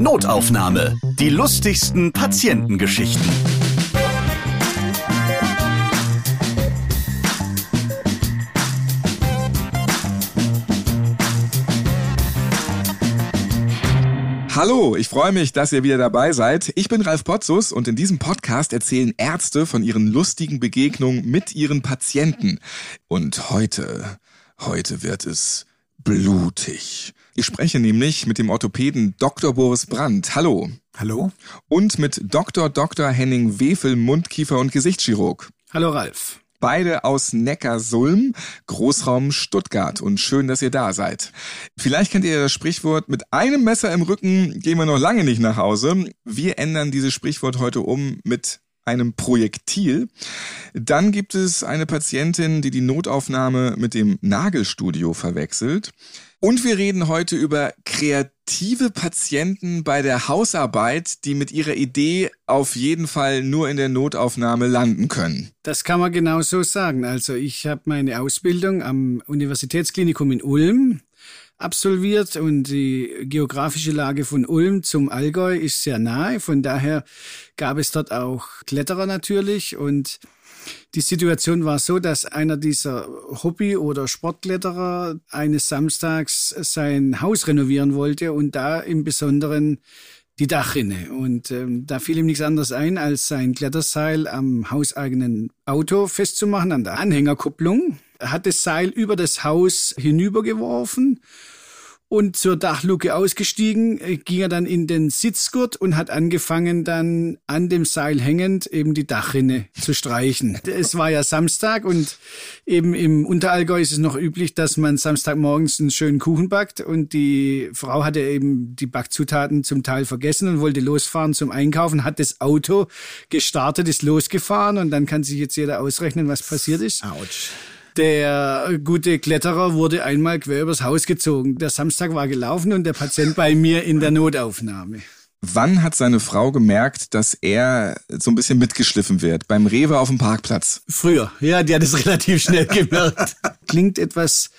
Notaufnahme. Die lustigsten Patientengeschichten. Hallo, ich freue mich, dass ihr wieder dabei seid. Ich bin Ralf Potzus und in diesem Podcast erzählen Ärzte von ihren lustigen Begegnungen mit ihren Patienten. Und heute, heute wird es blutig. Ich spreche nämlich mit dem Orthopäden Dr. Boris Brandt. Hallo. Hallo. Und mit Dr. Dr. Henning Wefel, Mundkiefer- und Gesichtschirurg. Hallo Ralf. Beide aus Neckarsulm, Großraum Stuttgart. Und schön, dass ihr da seid. Vielleicht kennt ihr das Sprichwort, mit einem Messer im Rücken gehen wir noch lange nicht nach Hause. Wir ändern dieses Sprichwort heute um mit einem Projektil. Dann gibt es eine Patientin, die die Notaufnahme mit dem Nagelstudio verwechselt. Und wir reden heute über kreative Patienten bei der Hausarbeit, die mit ihrer Idee auf jeden Fall nur in der Notaufnahme landen können. Das kann man genau so sagen. Also ich habe meine Ausbildung am Universitätsklinikum in Ulm absolviert und die geografische Lage von Ulm zum Allgäu ist sehr nahe. Von daher gab es dort auch Kletterer natürlich und die Situation war so, dass einer dieser Hobby- oder Sportkletterer eines Samstags sein Haus renovieren wollte und da im Besonderen die Dachrinne. Und ähm, da fiel ihm nichts anderes ein, als sein Kletterseil am hauseigenen Auto festzumachen, an der Anhängerkupplung. Hat das Seil über das Haus hinübergeworfen und zur Dachluke ausgestiegen, äh, ging er dann in den Sitzgurt und hat angefangen dann an dem Seil hängend eben die Dachrinne zu streichen. Es war ja Samstag und eben im Unterallgäu ist es noch üblich, dass man Samstagmorgens einen schönen Kuchen backt und die Frau hatte eben die Backzutaten zum Teil vergessen und wollte losfahren zum Einkaufen, hat das Auto gestartet, ist losgefahren und dann kann sich jetzt jeder ausrechnen, was passiert ist. Autsch. Der gute Kletterer wurde einmal quer übers Haus gezogen. Der Samstag war gelaufen und der Patient bei mir in der Notaufnahme. Wann hat seine Frau gemerkt, dass er so ein bisschen mitgeschliffen wird? Beim Rewe auf dem Parkplatz? Früher, ja, die hat es relativ schnell gemerkt. Klingt etwas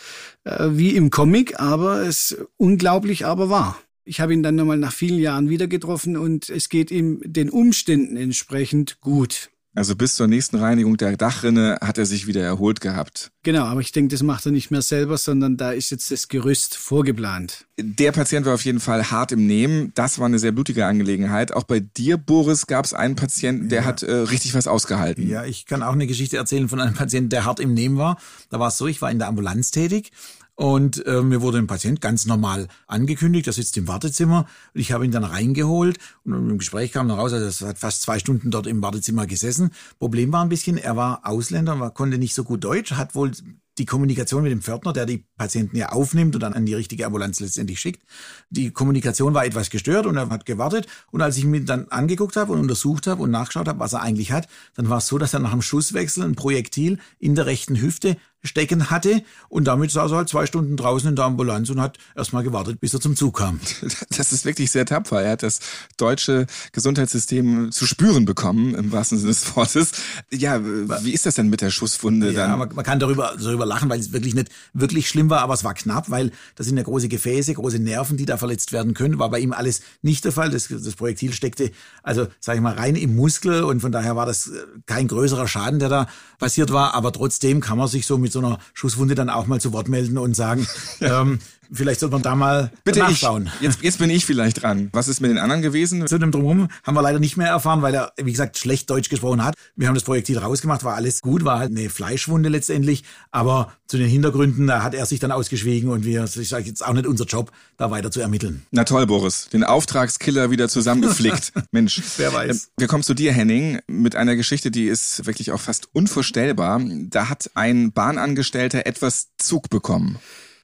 äh, wie im Comic, aber es unglaublich, aber wahr. Ich habe ihn dann nochmal nach vielen Jahren wieder getroffen und es geht ihm den Umständen entsprechend gut. Also bis zur nächsten Reinigung der Dachrinne hat er sich wieder erholt gehabt. Genau, aber ich denke, das macht er nicht mehr selber, sondern da ist jetzt das Gerüst vorgeplant. Der Patient war auf jeden Fall hart im Nehmen. Das war eine sehr blutige Angelegenheit. Auch bei dir, Boris, gab es einen Patienten, der ja. hat äh, richtig was ausgehalten. Ja, ich kann auch eine Geschichte erzählen von einem Patienten, der hart im Nehmen war. Da war es so, ich war in der Ambulanz tätig und äh, mir wurde ein Patient ganz normal angekündigt, der sitzt im Wartezimmer. Und ich habe ihn dann reingeholt und im Gespräch kam noch raus, also er hat fast zwei Stunden dort im Wartezimmer gesessen. Problem war ein bisschen, er war Ausländer und konnte nicht so gut Deutsch, hat wohl die Kommunikation mit dem Pförtner, der die Patienten ja aufnimmt und dann an die richtige Ambulanz letztendlich schickt. Die Kommunikation war etwas gestört und er hat gewartet. Und als ich ihn dann angeguckt habe und untersucht habe und nachgeschaut habe, was er eigentlich hat, dann war es so, dass er nach dem Schusswechsel ein Projektil in der rechten Hüfte stecken hatte und damit saß er halt zwei Stunden draußen in der Ambulanz und hat erstmal gewartet, bis er zum Zug kam. Das ist wirklich sehr tapfer. Er hat das deutsche Gesundheitssystem zu spüren bekommen, im wahrsten Sinne des Wortes. Ja, wie ist das denn mit der Schusswunde ja, dann? Man, man kann darüber, darüber lachen, weil es wirklich nicht wirklich schlimm war, aber es war knapp, weil das sind ja große Gefäße, große Nerven, die da verletzt werden können. War bei ihm alles nicht der Fall. Das, das Projektil steckte, also sage ich mal, rein im Muskel und von daher war das kein größerer Schaden, der da passiert war. Aber trotzdem kann man sich so mit mit so einer Schusswunde dann auch mal zu Wort melden und sagen, ähm, vielleicht sollte man da mal Bitte nachschauen. Ich, jetzt, jetzt bin ich vielleicht dran. Was ist mit den anderen gewesen? Zu dem Drumherum haben wir leider nicht mehr erfahren, weil er, wie gesagt, schlecht Deutsch gesprochen hat. Wir haben das Projektil rausgemacht, war alles gut, war halt eine Fleischwunde letztendlich. Aber zu den Hintergründen, da hat er sich dann ausgeschwiegen und wir, ich sage jetzt auch nicht unser Job, da weiter zu ermitteln. Na toll, Boris. Den Auftragskiller wieder zusammengeflickt. Mensch. Wer weiß. Ähm, wir kommen zu dir, Henning, mit einer Geschichte, die ist wirklich auch fast unvorstellbar. Da hat ein Bahnangestellter etwas Zug bekommen.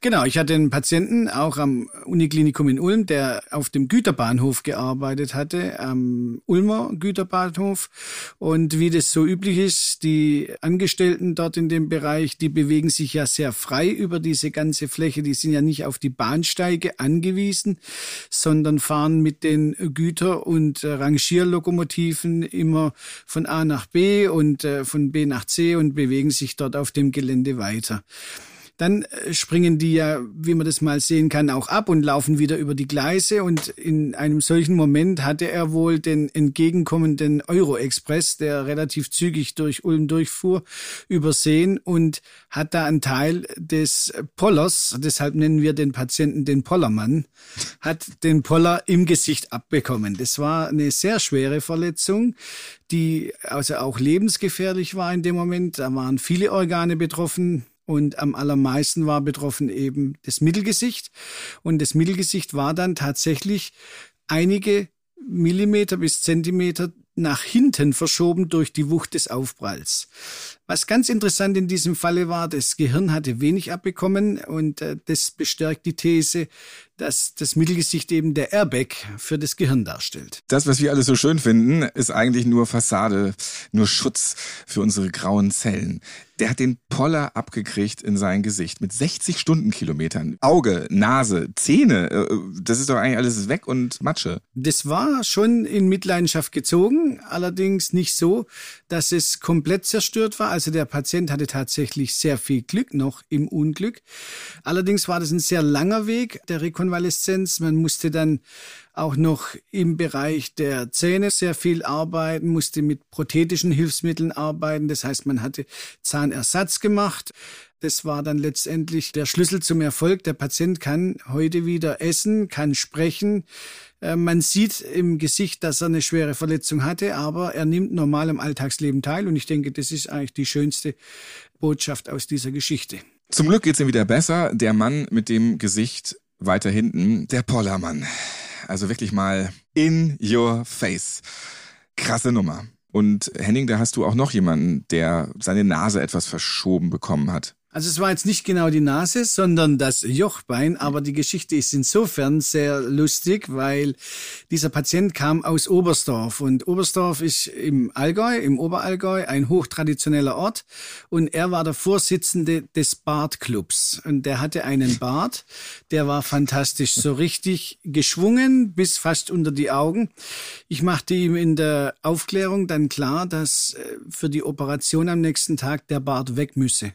Genau, ich hatte einen Patienten auch am Uniklinikum in Ulm, der auf dem Güterbahnhof gearbeitet hatte, am Ulmer Güterbahnhof. Und wie das so üblich ist, die Angestellten dort in dem Bereich, die bewegen sich ja sehr frei über diese ganze Fläche. Die sind ja nicht auf die Bahnsteige angewiesen, sondern fahren mit den Güter- und Rangierlokomotiven immer von A nach B und äh, von B nach C und bewegen sich dort auf dem Gelände weiter. Dann äh, springen die ja, wie man das mal sehen kann, auch ab und laufen wieder über die Gleise. Und in einem solchen Moment hatte er wohl den entgegenkommenden Euro-Express, der relativ zügig durch Ulm durchfuhr, übersehen und hat da einen Teil des Pollers, deshalb nennen wir den Patienten den Pollermann, hat den Poller im Gesicht abbekommen. Das war eine sehr schwere Verletzung, die also auch lebensgefährlich war in dem Moment. Da waren viele Organe betroffen. Und am allermeisten war betroffen eben das Mittelgesicht. Und das Mittelgesicht war dann tatsächlich einige Millimeter bis Zentimeter nach hinten verschoben durch die Wucht des Aufpralls. Was ganz interessant in diesem Falle war, das Gehirn hatte wenig abbekommen und äh, das bestärkt die These, dass das Mittelgesicht eben der Airbag für das Gehirn darstellt. Das, was wir alle so schön finden, ist eigentlich nur Fassade, nur Schutz für unsere grauen Zellen. Der hat den Poller abgekriegt in sein Gesicht mit 60 Stundenkilometern. Auge, Nase, Zähne, äh, das ist doch eigentlich alles weg und Matsche. Das war schon in Mitleidenschaft gezogen, allerdings nicht so, dass es komplett zerstört war. Also der Patient hatte tatsächlich sehr viel Glück noch im Unglück. Allerdings war das ein sehr langer Weg der Rekonvaleszenz. Man musste dann auch noch im Bereich der Zähne sehr viel arbeiten, musste mit prothetischen Hilfsmitteln arbeiten. Das heißt, man hatte Zahnersatz gemacht. Das war dann letztendlich der Schlüssel zum Erfolg. Der Patient kann heute wieder essen, kann sprechen, man sieht im Gesicht, dass er eine schwere Verletzung hatte, aber er nimmt normal am Alltagsleben teil und ich denke, das ist eigentlich die schönste Botschaft aus dieser Geschichte. Zum Glück geht's ihm wieder besser. Der Mann mit dem Gesicht weiter hinten, der Pollermann. Also wirklich mal in your face. Krasse Nummer. Und Henning, da hast du auch noch jemanden, der seine Nase etwas verschoben bekommen hat. Also es war jetzt nicht genau die Nase, sondern das Jochbein, aber die Geschichte ist insofern sehr lustig, weil dieser Patient kam aus Oberstdorf und Oberstdorf ist im Allgäu, im Oberallgäu, ein hochtraditioneller Ort und er war der Vorsitzende des Bartclubs und der hatte einen Bart, der war fantastisch, so richtig geschwungen bis fast unter die Augen. Ich machte ihm in der Aufklärung dann klar, dass äh, für die Operation am nächsten Tag der Bart weg müsse.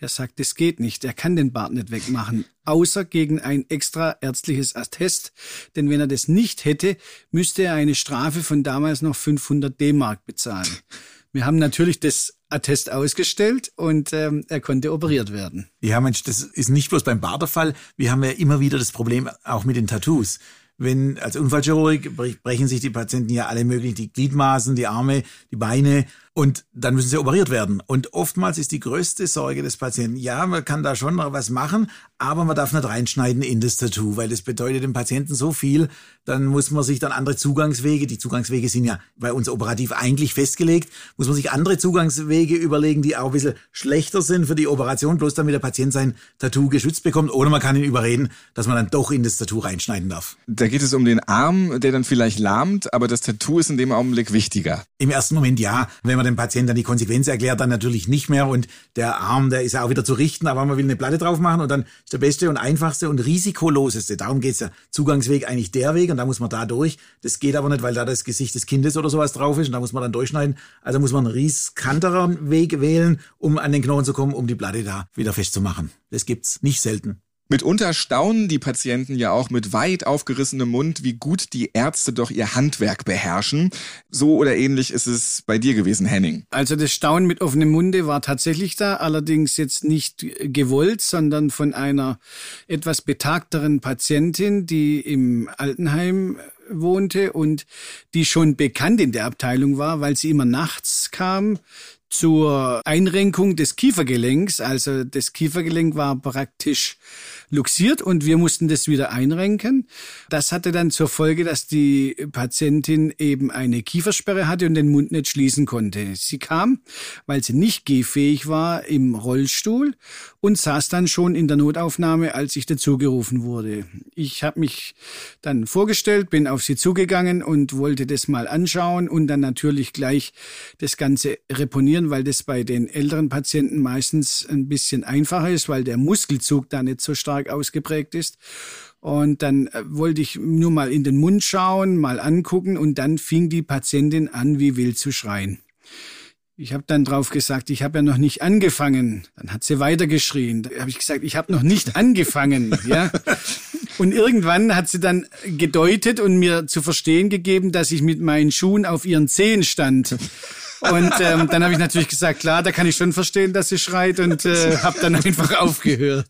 Der sagt, das geht nicht. Er kann den Bart nicht wegmachen, außer gegen ein extra ärztliches Attest. Denn wenn er das nicht hätte, müsste er eine Strafe von damals noch 500 D-Mark bezahlen. Wir haben natürlich das Attest ausgestellt und ähm, er konnte operiert werden. Ja, Mensch, das ist nicht bloß beim Barterfall. Wir haben ja immer wieder das Problem auch mit den Tattoos wenn als Unfallchirurg brechen sich die Patienten ja alle möglichen, die Gliedmaßen, die Arme, die Beine und dann müssen sie operiert werden. Und oftmals ist die größte Sorge des Patienten, ja, man kann da schon noch was machen, aber man darf nicht reinschneiden in das Tattoo, weil das bedeutet dem Patienten so viel, dann muss man sich dann andere Zugangswege, die Zugangswege sind ja bei uns operativ eigentlich festgelegt, muss man sich andere Zugangswege überlegen, die auch ein bisschen schlechter sind für die Operation, bloß damit der Patient sein Tattoo geschützt bekommt, oder man kann ihn überreden, dass man dann doch in das Tattoo reinschneiden darf. Da geht es um den Arm, der dann vielleicht lahmt, aber das Tattoo ist in dem Augenblick wichtiger. Im ersten Moment ja, wenn man man dem Patienten dann die Konsequenz erklärt, dann natürlich nicht mehr. Und der Arm, der ist ja auch wieder zu richten, aber man will eine Platte drauf machen und dann ist der beste und einfachste und risikoloseste. Darum geht's ja. Zugangsweg eigentlich der Weg und da muss man da durch. Das geht aber nicht, weil da das Gesicht des Kindes oder sowas drauf ist und da muss man dann durchschneiden. Also muss man einen riskanteren Weg wählen, um an den Knochen zu kommen, um die Platte da wieder festzumachen. Das gibt's nicht selten. Mitunter staunen die Patienten ja auch mit weit aufgerissenem Mund, wie gut die Ärzte doch ihr Handwerk beherrschen. So oder ähnlich ist es bei dir gewesen, Henning. Also das Staunen mit offenem Munde war tatsächlich da, allerdings jetzt nicht gewollt, sondern von einer etwas betagteren Patientin, die im Altenheim wohnte und die schon bekannt in der Abteilung war, weil sie immer nachts kam zur Einrenkung des Kiefergelenks. Also das Kiefergelenk war praktisch luxiert und wir mussten das wieder einrenken. Das hatte dann zur Folge, dass die Patientin eben eine Kiefersperre hatte und den Mund nicht schließen konnte. Sie kam, weil sie nicht gehfähig war, im Rollstuhl und saß dann schon in der Notaufnahme, als ich dazugerufen wurde. Ich habe mich dann vorgestellt, bin auf sie zugegangen und wollte das mal anschauen und dann natürlich gleich das Ganze reponieren, weil das bei den älteren Patienten meistens ein bisschen einfacher ist, weil der Muskelzug da nicht so stark stark ausgeprägt ist. Und dann äh, wollte ich nur mal in den Mund schauen, mal angucken und dann fing die Patientin an, wie wild zu schreien. Ich habe dann drauf gesagt, ich habe ja noch nicht angefangen. Dann hat sie weitergeschrien. Da habe ich gesagt, ich habe noch nicht angefangen. ja. Und irgendwann hat sie dann gedeutet und mir zu verstehen gegeben, dass ich mit meinen Schuhen auf ihren Zehen stand. Und ähm, dann habe ich natürlich gesagt, klar, da kann ich schon verstehen, dass sie schreit und äh, habe dann einfach aufgehört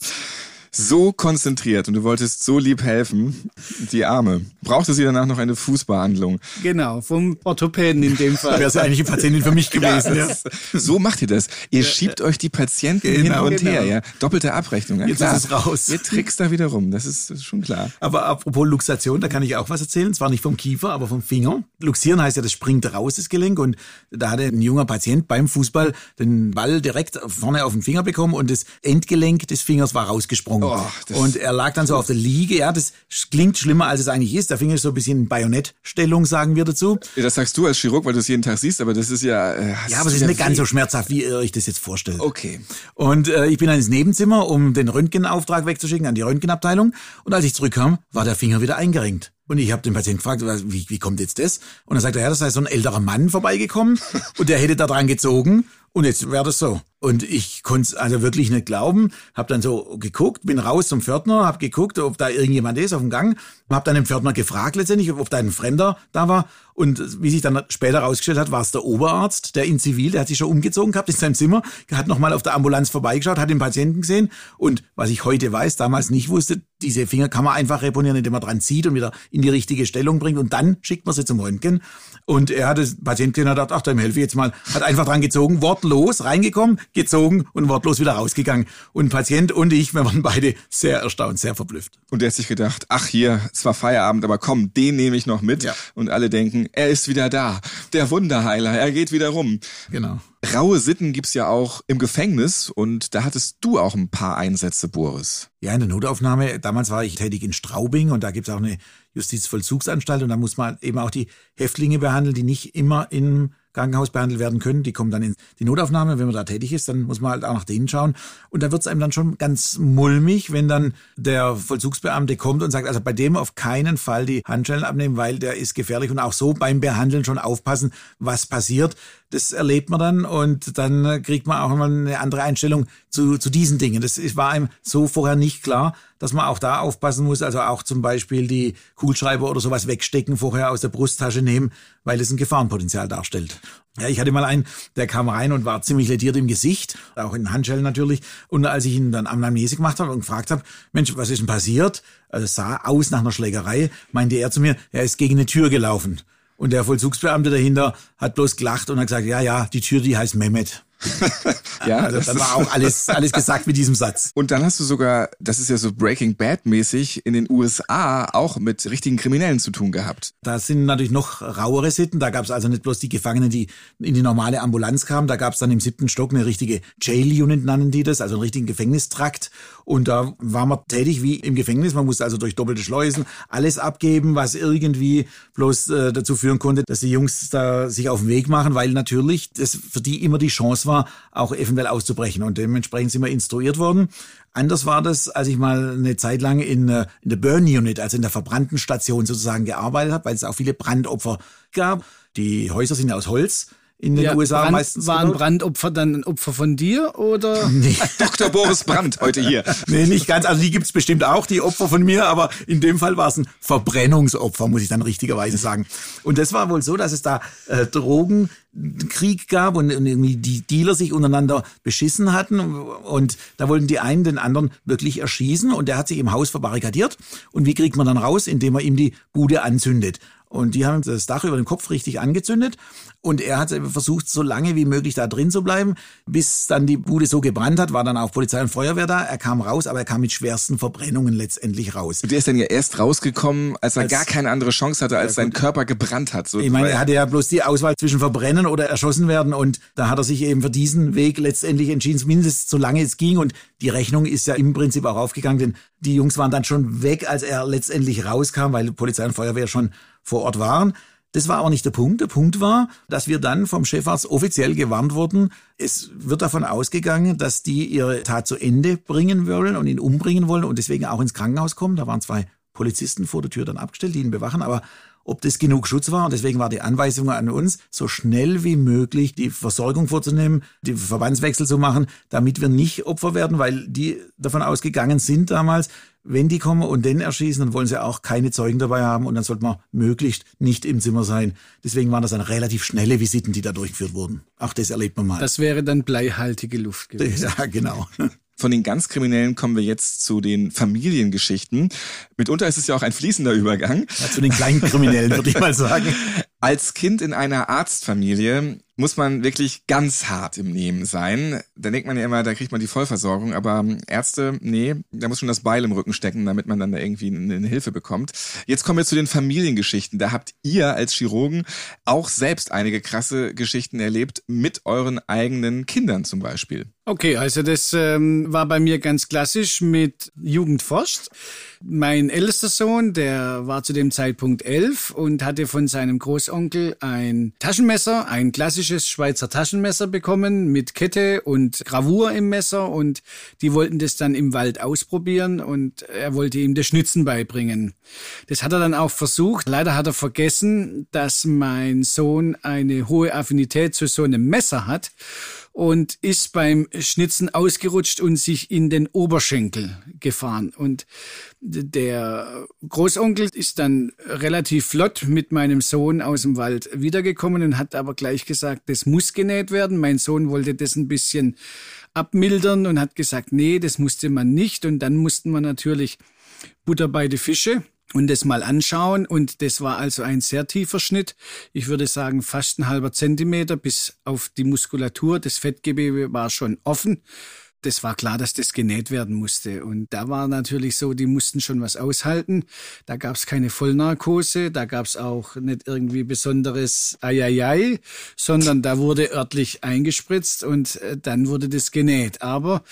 so konzentriert und du wolltest so lieb helfen, die Arme. Brauchte sie danach noch eine Fußbehandlung? Genau, vom Orthopäden in dem Fall. Wäre eigentlich eine Patientin für mich gewesen. Ja, ist, so macht ihr das. Ihr ja, schiebt euch die Patienten genau, hin und genau. her, ja. Doppelte Abrechnung. Ja, Jetzt klar. ist es raus. Ihr trickst da wieder rum, das ist, das ist schon klar. Aber apropos Luxation, da kann ich auch was erzählen. Zwar nicht vom Kiefer, aber vom Finger. Luxieren heißt ja, das springt raus, das Gelenk. Und da hatte ein junger Patient beim Fußball den Ball direkt vorne auf den Finger bekommen und das Endgelenk des Fingers war rausgesprungen. Oh, und er lag dann so auf der Liege. Ja, das klingt schlimmer, als es eigentlich ist. Der Finger ist so ein bisschen in Bajonettstellung, sagen wir dazu. Das sagst du als Chirurg, weil du es jeden Tag siehst, aber das ist ja... Äh, ja, aber es ist nicht ganz so schmerzhaft, wie ihr euch das jetzt vorstellt. Okay. Und äh, ich bin dann ins Nebenzimmer, um den Röntgenauftrag wegzuschicken an die Röntgenabteilung. Und als ich zurückkam, war der Finger wieder eingerenkt. Und ich habe den Patienten gefragt, wie, wie kommt jetzt das? Und dann sagt er, ja, das sei so ein älterer Mann vorbeigekommen und der hätte da dran gezogen und jetzt wäre das so. Und ich konnte es also wirklich nicht glauben. Hab dann so geguckt, bin raus zum Pförtner, hab geguckt, ob da irgendjemand ist auf dem Gang. Hab dann den Pförtner gefragt letztendlich, ob da ein Fremder da war. Und wie sich dann später rausgestellt hat, war es der Oberarzt, der in Zivil, der hat sich schon umgezogen gehabt in seinem Zimmer, hat nochmal auf der Ambulanz vorbeigeschaut, hat den Patienten gesehen. Und was ich heute weiß, damals nicht wusste, diese Finger kann man einfach reponieren, indem man dran zieht und wieder in die richtige Stellung bringt. Und dann schickt man sie zum Röntgen. Und er hat das Patient gesehen und hat gedacht, ach, dem helfe ich jetzt mal. Hat einfach dran gezogen, wortlos reingekommen, gezogen und wortlos wieder rausgegangen. Und Patient und ich, wir waren beide sehr erstaunt, sehr verblüfft. Und er hat sich gedacht, ach hier, es war Feierabend, aber komm, den nehme ich noch mit. Ja. Und alle denken, er ist wieder da. Der Wunderheiler, er geht wieder rum. Genau. Raue Sitten gibt's ja auch im Gefängnis und da hattest du auch ein paar Einsätze, Boris. Ja, in der Notaufnahme. Damals war ich tätig in Straubing und da gibt's auch eine Justizvollzugsanstalt und da muss man eben auch die Häftlinge behandeln, die nicht immer im Krankenhaus behandelt werden können. Die kommen dann in die Notaufnahme. Wenn man da tätig ist, dann muss man halt auch nach denen schauen. Und da wird es einem dann schon ganz mulmig, wenn dann der Vollzugsbeamte kommt und sagt, also bei dem auf keinen Fall die Handschellen abnehmen, weil der ist gefährlich und auch so beim Behandeln schon aufpassen, was passiert. Das erlebt man dann und dann kriegt man auch mal eine andere Einstellung zu, zu diesen Dingen. Das war einem so vorher nicht klar, dass man auch da aufpassen muss. Also auch zum Beispiel die Kugelschreiber oder sowas wegstecken, vorher aus der Brusttasche nehmen, weil es ein Gefahrenpotenzial darstellt. Ja, ich hatte mal einen, der kam rein und war ziemlich lediert im Gesicht, auch in Handschellen natürlich. Und als ich ihn dann Anamnese gemacht habe und gefragt habe, Mensch, was ist denn passiert? Also sah aus nach einer Schlägerei, meinte er zu mir, er ist gegen eine Tür gelaufen. Und der Vollzugsbeamte dahinter hat bloß gelacht und hat gesagt, ja, ja, die Tür, die heißt Mehmet. ja, also dann war auch alles, alles gesagt mit diesem Satz. Und dann hast du sogar, das ist ja so Breaking Bad mäßig, in den USA auch mit richtigen Kriminellen zu tun gehabt. Da sind natürlich noch rauere Sitten. Da gab es also nicht bloß die Gefangenen, die in die normale Ambulanz kamen. Da gab es dann im siebten Stock eine richtige Jail Unit, nannten die das, also einen richtigen Gefängnistrakt. Und da war man tätig wie im Gefängnis. Man musste also durch doppelte Schleusen alles abgeben, was irgendwie bloß äh, dazu führen konnte, dass die Jungs da sich auf den Weg machen, weil natürlich das für die immer die Chance war, auch eventuell auszubrechen. Und dementsprechend sind wir instruiert worden. Anders war das, als ich mal eine Zeit lang in, äh, in der Burn Unit, also in der verbrannten Station sozusagen gearbeitet habe, weil es auch viele Brandopfer gab. Die Häuser sind ja aus Holz in den ja, USA Brand, meistens. Waren gebaut. Brandopfer dann ein Opfer von dir oder? Nee. Dr. Boris Brandt heute hier. nee, nicht ganz. Also die gibt's bestimmt auch, die Opfer von mir, aber in dem Fall war es ein Verbrennungsopfer, muss ich dann richtigerweise sagen. Und das war wohl so, dass es da äh, Drogenkrieg gab und, und irgendwie die Dealer sich untereinander beschissen hatten und da wollten die einen den anderen wirklich erschießen und der hat sich im Haus verbarrikadiert und wie kriegt man dann raus, indem er ihm die Bude anzündet. Und die haben das Dach über dem Kopf richtig angezündet. Und er hat versucht, so lange wie möglich da drin zu bleiben, bis dann die Bude so gebrannt hat, war dann auch Polizei und Feuerwehr da. Er kam raus, aber er kam mit schwersten Verbrennungen letztendlich raus. Und der ist dann ja erst rausgekommen, als er als, gar keine andere Chance hatte, als sein Körper gebrannt hat. So ich meine, er hatte ja bloß die Auswahl zwischen verbrennen oder erschossen werden. Und da hat er sich eben für diesen Weg letztendlich entschieden, zumindest solange es ging. Und die Rechnung ist ja im Prinzip auch aufgegangen, denn die Jungs waren dann schon weg, als er letztendlich rauskam, weil Polizei und Feuerwehr schon vor Ort waren. Das war aber nicht der Punkt. Der Punkt war, dass wir dann vom Chefarzt offiziell gewarnt wurden. Es wird davon ausgegangen, dass die ihre Tat zu Ende bringen wollen und ihn umbringen wollen und deswegen auch ins Krankenhaus kommen. Da waren zwei Polizisten vor der Tür dann abgestellt, die ihn bewachen. Aber ob das genug Schutz war. Und deswegen war die Anweisung an uns, so schnell wie möglich die Versorgung vorzunehmen, die Verbandswechsel zu machen, damit wir nicht Opfer werden, weil die davon ausgegangen sind damals, wenn die kommen und den erschießen, dann wollen sie auch keine Zeugen dabei haben und dann sollte man möglichst nicht im Zimmer sein. Deswegen waren das dann relativ schnelle Visiten, die da durchgeführt wurden. Auch das erlebt man mal. Das wäre dann bleihaltige Luft gewesen. Ja, genau. Von den ganz Kriminellen kommen wir jetzt zu den Familiengeschichten. Mitunter ist es ja auch ein fließender Übergang. Ja, zu den kleinen Kriminellen, würde ich mal sagen. Als Kind in einer Arztfamilie muss man wirklich ganz hart im Nehmen sein. Da denkt man ja immer, da kriegt man die Vollversorgung, aber Ärzte, nee, da muss schon das Beil im Rücken stecken, damit man dann da irgendwie eine Hilfe bekommt. Jetzt kommen wir zu den Familiengeschichten. Da habt ihr als Chirurgen auch selbst einige krasse Geschichten erlebt mit euren eigenen Kindern zum Beispiel. Okay, also das ähm, war bei mir ganz klassisch mit Jugendforscht. Mein ältester Sohn, der war zu dem Zeitpunkt elf und hatte von seinem Großonkel ein Taschenmesser, ein klassisches Schweizer Taschenmesser bekommen mit Kette und Gravur im Messer und die wollten das dann im Wald ausprobieren und er wollte ihm das Schnitzen beibringen. Das hat er dann auch versucht. Leider hat er vergessen, dass mein Sohn eine hohe Affinität zu so einem Messer hat und ist beim Schnitzen ausgerutscht und sich in den Oberschenkel gefahren. Und der Großonkel ist dann relativ flott mit meinem Sohn aus dem Wald wiedergekommen und hat aber gleich gesagt, das muss genäht werden. Mein Sohn wollte das ein bisschen abmildern und hat gesagt, nee, das musste man nicht. Und dann mussten wir natürlich Butter bei die Fische und das mal anschauen. Und das war also ein sehr tiefer Schnitt. Ich würde sagen, fast ein halber Zentimeter bis auf die Muskulatur. Das Fettgewebe war schon offen. Das war klar, dass das genäht werden musste. Und da war natürlich so, die mussten schon was aushalten. Da gab es keine Vollnarkose, da gab es auch nicht irgendwie besonderes Eieiei, sondern da wurde örtlich eingespritzt und äh, dann wurde das genäht. Aber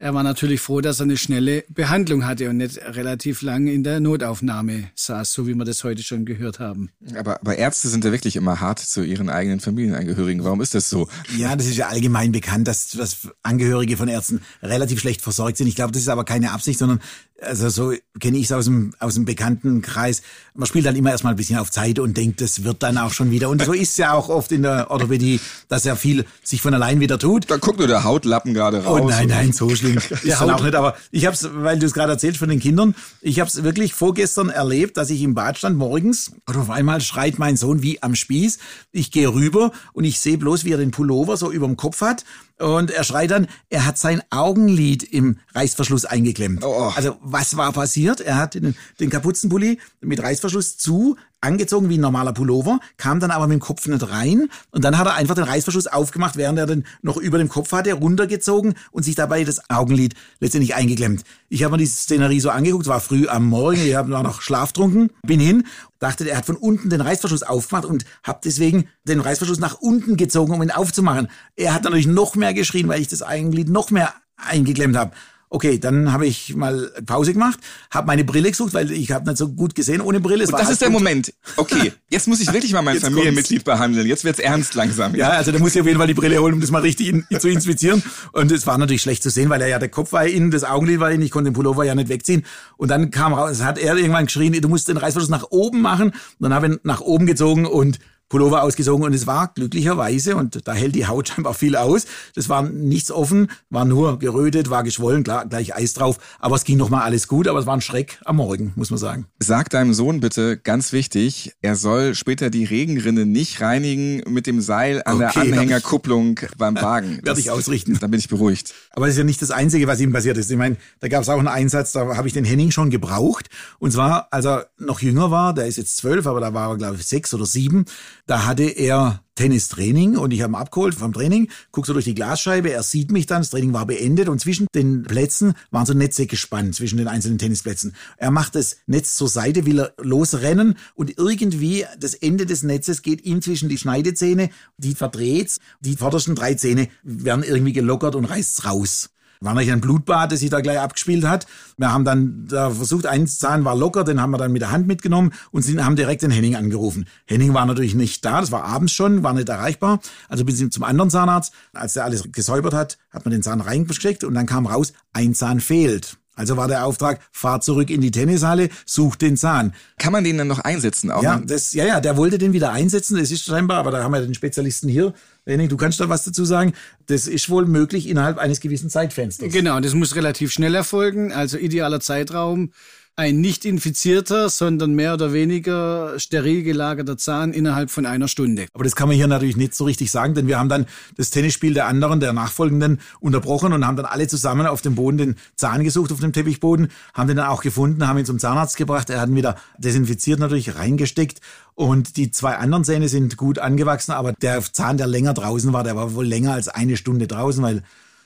er war natürlich froh, dass er eine schnelle Behandlung hatte und nicht relativ lang in der Notaufnahme saß, so wie wir das heute schon gehört haben. Aber, aber Ärzte sind ja wirklich immer hart zu ihren eigenen Familienangehörigen. Warum ist das so? Ja, das ist ja allgemein bekannt, dass, dass Angehörige von Ärzten relativ schlecht versorgt sind. Ich glaube, das ist aber keine Absicht, sondern also so kenne ich es aus dem, aus dem Bekanntenkreis. Man spielt dann immer erstmal ein bisschen auf Zeit und denkt, das wird dann auch schon wieder. Und so ist es ja auch oft in der Orthopädie, dass ja viel sich von allein wieder tut. Da guckt nur der Hautlappen gerade raus. Oh nein, nein, so schlimm ist dann auch nicht. Aber ich habe es, weil du es gerade erzählst von den Kindern, ich habe es wirklich vorgestern erlebt, dass ich im Bad stand morgens und auf einmal schreit mein Sohn wie am Spieß. Ich gehe rüber und ich sehe bloß, wie er den Pullover so überm Kopf hat und er schreit dann, er hat sein Augenlid im Reißverschluss eingeklemmt. Oh. Also was war passiert? Er hat den, den Kapuzenpulli mit Reißverschluss zu, angezogen wie ein normaler Pullover, kam dann aber mit dem Kopf nicht rein und dann hat er einfach den Reißverschluss aufgemacht, während er den noch über dem Kopf hatte, runtergezogen und sich dabei das Augenlid letztendlich eingeklemmt. Ich habe mir die Szenerie so angeguckt, war früh am Morgen, ich habe noch schlaftrunken, bin hin, dachte, er hat von unten den Reißverschluss aufgemacht und habe deswegen den Reißverschluss nach unten gezogen, um ihn aufzumachen. Er hat natürlich noch mehr geschrien, weil ich das Augenlid noch mehr eingeklemmt habe. Okay, dann habe ich mal Pause gemacht, habe meine Brille gesucht, weil ich habe nicht so gut gesehen ohne Brille. Und das ist der gut. Moment. Okay, jetzt muss ich wirklich mal mein Familienmitglied behandeln. Jetzt wird's ernst langsam. Ja, also da muss ich auf jeden Fall die Brille holen, um das mal richtig in, zu inspizieren. Und es war natürlich schlecht zu sehen, weil er ja der Kopf war innen, das Augenlid war innen, ich konnte den Pullover ja nicht wegziehen. Und dann kam raus, hat er irgendwann geschrien, du musst den Reißverschluss nach oben machen. Und dann habe ich ihn nach oben gezogen und Pullover ausgesogen und es war glücklicherweise, und da hält die Haut scheinbar viel aus, das war nichts offen, war nur gerötet, war geschwollen, klar, gleich Eis drauf, aber es ging nochmal alles gut, aber es war ein Schreck am Morgen, muss man sagen. Sag deinem Sohn bitte, ganz wichtig, er soll später die Regenrinne nicht reinigen mit dem Seil an okay, der Anhängerkupplung beim Wagen. Werde ich ausrichten. Dann bin ich beruhigt. Aber das ist ja nicht das Einzige, was ihm passiert ist. Ich meine, da gab es auch einen Einsatz, da habe ich den Henning schon gebraucht. Und zwar, als er noch jünger war, der ist jetzt zwölf, aber da war er, glaube ich, sechs oder sieben, da hatte er Tennistraining und ich habe ihn abgeholt vom Training, guckt so durch die Glasscheibe, er sieht mich dann, das Training war beendet und zwischen den Plätzen waren so Netze gespannt, zwischen den einzelnen Tennisplätzen. Er macht das Netz zur Seite, will er losrennen und irgendwie das Ende des Netzes geht ihm zwischen die Schneidezähne, die verdreht, die vordersten drei Zähne werden irgendwie gelockert und reißt's raus. War natürlich ein Blutbad, das sich da gleich abgespielt hat. Wir haben dann da versucht, ein Zahn war locker, den haben wir dann mit der Hand mitgenommen und sind, haben direkt den Henning angerufen. Henning war natürlich nicht da, das war abends schon, war nicht erreichbar. Also bis zum anderen Zahnarzt. Als der alles gesäubert hat, hat man den Zahn reingesteckt und dann kam raus, ein Zahn fehlt. Also war der Auftrag, fahr zurück in die Tennishalle, such den Zahn. Kann man den dann noch einsetzen? Auch ja, das, ja, ja, der wollte den wieder einsetzen. Das ist scheinbar, aber da haben wir den Spezialisten hier. Henning, du kannst da was dazu sagen. Das ist wohl möglich innerhalb eines gewissen Zeitfensters. Genau, das muss relativ schnell erfolgen. Also idealer Zeitraum ein nicht infizierter, sondern mehr oder weniger steril gelagerter Zahn innerhalb von einer Stunde. Aber das kann man hier natürlich nicht so richtig sagen, denn wir haben dann das Tennisspiel der anderen, der Nachfolgenden unterbrochen und haben dann alle zusammen auf dem Boden den Zahn gesucht, auf dem Teppichboden, haben den dann auch gefunden, haben ihn zum Zahnarzt gebracht. Er hat ihn wieder desinfiziert natürlich reingesteckt und die zwei anderen Zähne sind gut angewachsen, aber der Zahn, der länger draußen war, der war wohl länger als eine Stunde draußen, weil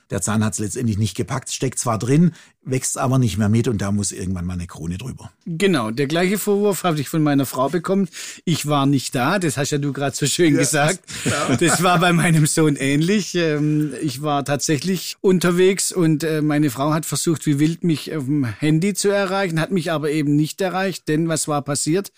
der Zahn hat es letztendlich nicht gepackt, steckt zwar drin, wächst aber nicht mehr mit und da muss irgendwann mal eine Krone drüber. Genau, der gleiche Vorwurf habe ich von meiner Frau bekommen. Ich war nicht da, das hast ja du gerade so schön ja, gesagt. Das, das war bei meinem Sohn ähnlich. Ähm, ich war tatsächlich unterwegs und äh, meine Frau hat versucht, wie wild mich auf dem Handy zu erreichen, hat mich aber eben nicht erreicht, denn was war passiert?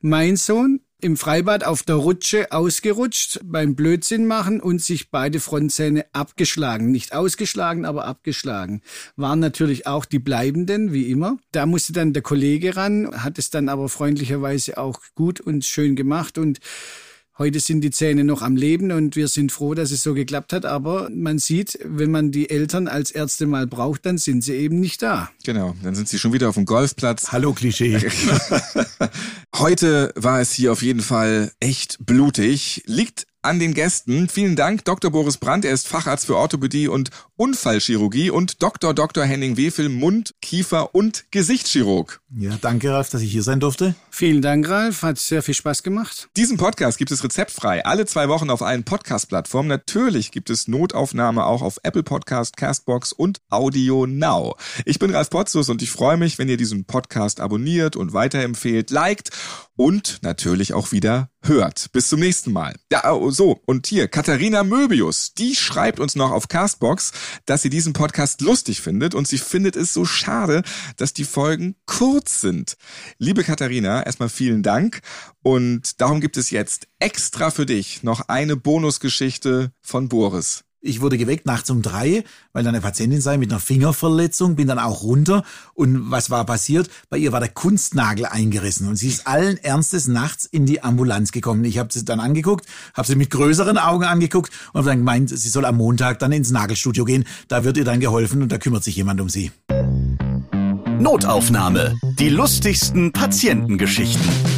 Mein Sohn im Freibad auf der Rutsche ausgerutscht beim Blödsinn machen und sich beide Frontzähne abgeschlagen. Nicht ausgeschlagen, aber abgeschlagen. Waren natürlich auch die bleibenden, wie immer. Da musste dann der Kollege ran, hat es dann aber freundlicherweise auch gut und schön gemacht und Heute sind die Zähne noch am Leben und wir sind froh, dass es so geklappt hat. Aber man sieht, wenn man die Eltern als Ärzte mal braucht, dann sind sie eben nicht da. Genau, dann sind sie schon wieder auf dem Golfplatz. Hallo Klischee. Heute war es hier auf jeden Fall echt blutig. Liegt an den Gästen. Vielen Dank, Dr. Boris Brandt. Er ist Facharzt für Orthopädie und Unfallchirurgie und Dr. Dr. Henning Wefel, Mund-, Kiefer- und Gesichtschirurg. Ja, danke, Ralf, dass ich hier sein durfte. Vielen Dank, Ralf. Hat sehr viel Spaß gemacht. Diesen Podcast gibt es rezeptfrei alle zwei Wochen auf allen Podcast-Plattformen. Natürlich gibt es Notaufnahme auch auf Apple Podcast, Castbox und Audio Now. Ich bin Ralf Potzus und ich freue mich, wenn ihr diesen Podcast abonniert und weiterempfehlt, liked und natürlich auch wieder hört. Bis zum nächsten Mal. Ja, oh, so. Und hier, Katharina Möbius, die schreibt uns noch auf Castbox, dass sie diesen Podcast lustig findet und sie findet es so schade, dass die Folgen kurz sind. Liebe Katharina, erstmal vielen Dank und darum gibt es jetzt extra für dich noch eine Bonusgeschichte von Boris. Ich wurde geweckt nachts um drei, weil da eine Patientin sei mit einer Fingerverletzung, bin dann auch runter. Und was war passiert? Bei ihr war der Kunstnagel eingerissen und sie ist allen Ernstes nachts in die Ambulanz gekommen. Ich habe sie dann angeguckt, habe sie mit größeren Augen angeguckt und habe dann gemeint, sie soll am Montag dann ins Nagelstudio gehen. Da wird ihr dann geholfen und da kümmert sich jemand um sie. Notaufnahme. Die lustigsten Patientengeschichten.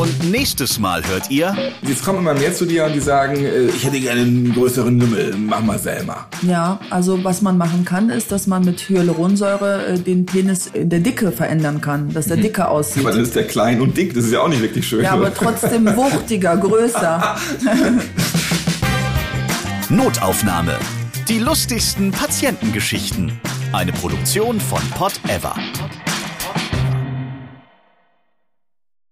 Und nächstes Mal hört ihr. Jetzt kommen immer mehr zu dir und die sagen, äh, ich hätte gerne einen größeren Lümmel, mach mal selber. Ja, also was man machen kann, ist, dass man mit Hyaluronsäure äh, den Penis in der Dicke verändern kann, dass der mhm. dicker aussieht. Aber dann ist der klein und dick, das ist ja auch nicht wirklich schön. Ja, aber trotzdem wuchtiger, größer. Notaufnahme. Die lustigsten Patientengeschichten. Eine Produktion von Pot Ever.